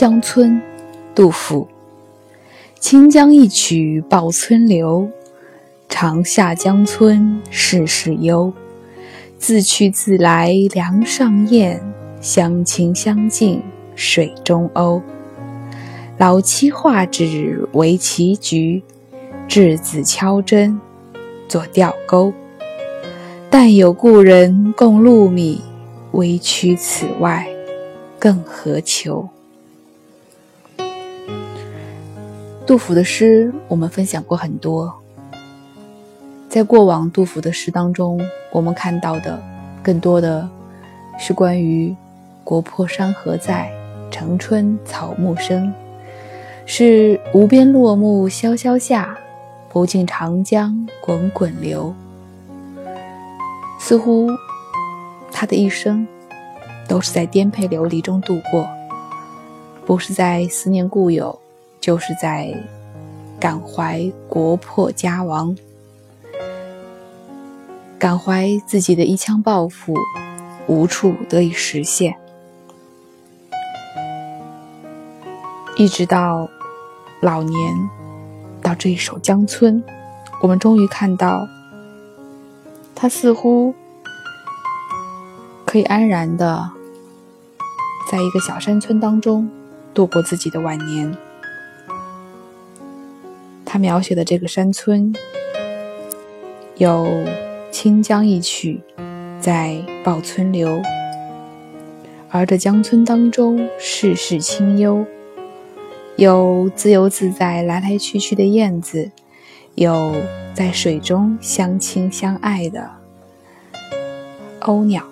江村，杜甫。清江一曲报村流，长下江村事事幽。自去自来梁上燕，相亲相近水中鸥。老妻画纸为棋局，稚子敲针作钓钩。但有故人共禄米，微躯此外更何求？杜甫的诗我们分享过很多，在过往杜甫的诗当中，我们看到的更多的是关于“国破山河在，城春草木深”，是“无边落木萧萧下，不尽长江滚滚流”。似乎他的一生都是在颠沛流离中度过，不是在思念故友，就是在感怀国破家亡，感怀自己的一腔抱负无处得以实现，一直到老年，到这一首《江村》，我们终于看到。他似乎可以安然的在一个小山村当中度过自己的晚年。他描写的这个山村有清江一曲在报村流，而这江村当中世事清幽，有自由自在来来去去的燕子，有。在水中相亲相爱的鸥鸟，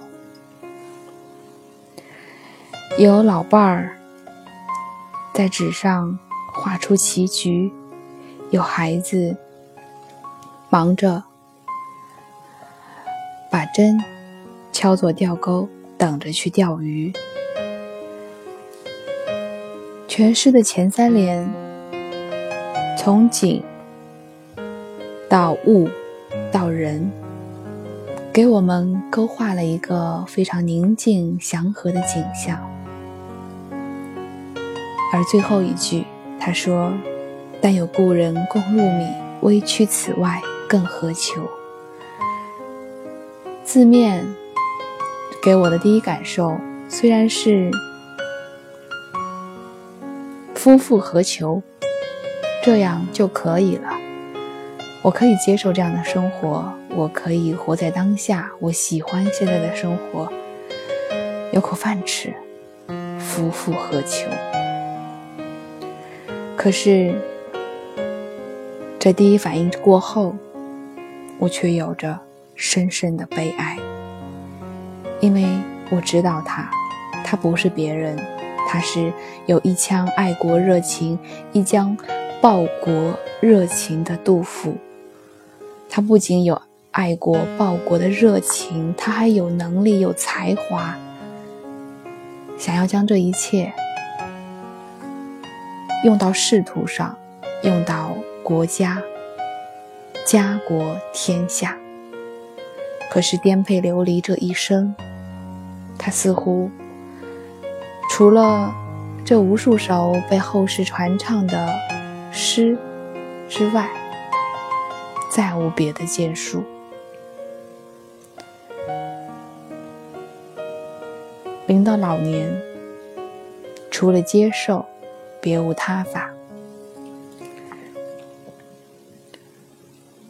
有老伴儿在纸上画出棋局，有孩子忙着把针敲作钓钩，等着去钓鱼。全诗的前三联，从景。到物，到人，给我们勾画了一个非常宁静祥和的景象。而最后一句，他说：“但有故人共禄米，微躯此外更何求？”字面给我的第一感受，虽然是夫复何求，这样就可以了。我可以接受这样的生活，我可以活在当下，我喜欢现在的生活，有口饭吃，夫复何求？可是，这第一反应过后，我却有着深深的悲哀，因为我知道他，他不是别人，他是有一腔爱国热情、一腔报国热情的杜甫。他不仅有爱国报国的热情，他还有能力、有才华，想要将这一切用到仕途上，用到国家、家国天下。可是颠沛流离这一生，他似乎除了这无数首被后世传唱的诗之外，再无别的建树。临到老年，除了接受，别无他法。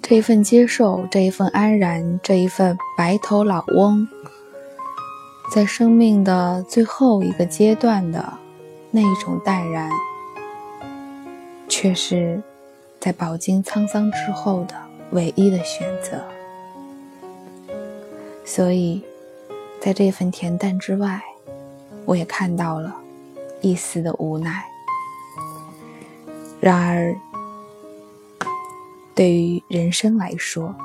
这一份接受，这一份安然，这一份白头老翁，在生命的最后一个阶段的那一种淡然，却是在饱经沧桑之后的。唯一的选择，所以，在这份恬淡之外，我也看到了一丝的无奈。然而，对于人生来说，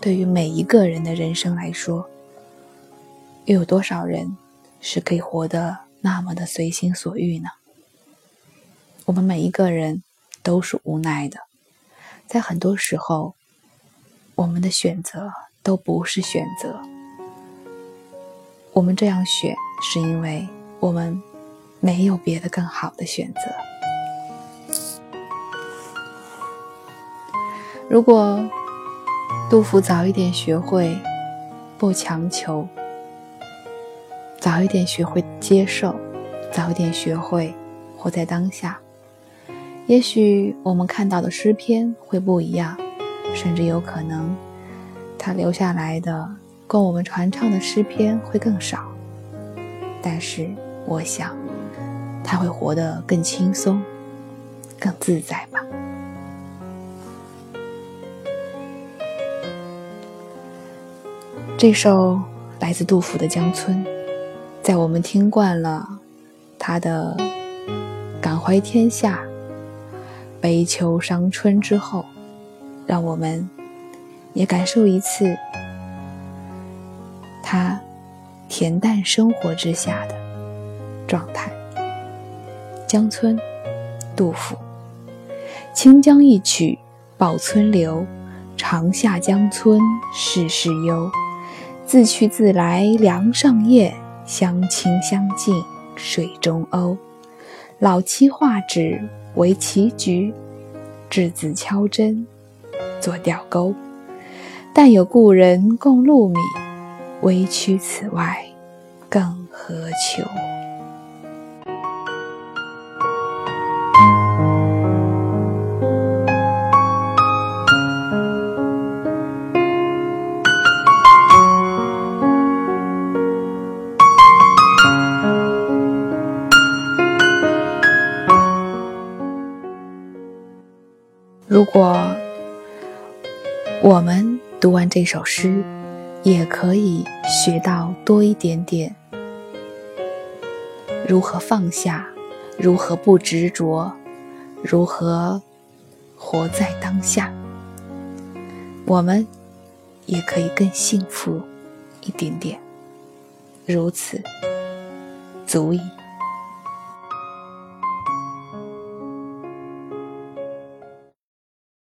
对于每一个人的人生来说，又有多少人是可以活得那么的随心所欲呢？我们每一个人都是无奈的，在很多时候。我们的选择都不是选择，我们这样选是因为我们没有别的更好的选择。如果杜甫早一点学会不强求，早一点学会接受，早一点学会活在当下，也许我们看到的诗篇会不一样，甚至有可能他留下来的供我们传唱的诗篇会更少。但是，我想他会活得更轻松、更自在吧。这首来自杜甫的《江村》，在我们听惯了他的“感怀天下，悲秋伤春”之后，让我们也感受一次他。恬淡生活之下的状态。江村，杜甫。清江一曲报村流，长夏江村事事幽。自去自来梁上燕，相亲相近水中鸥。老妻画纸为棋局，稚子敲针作钓钩。但有故人共禄米。微躯此外，更何求？如果我们读完这首诗，也可以学到多一点点，如何放下，如何不执着，如何活在当下，我们也可以更幸福一点点，如此足矣。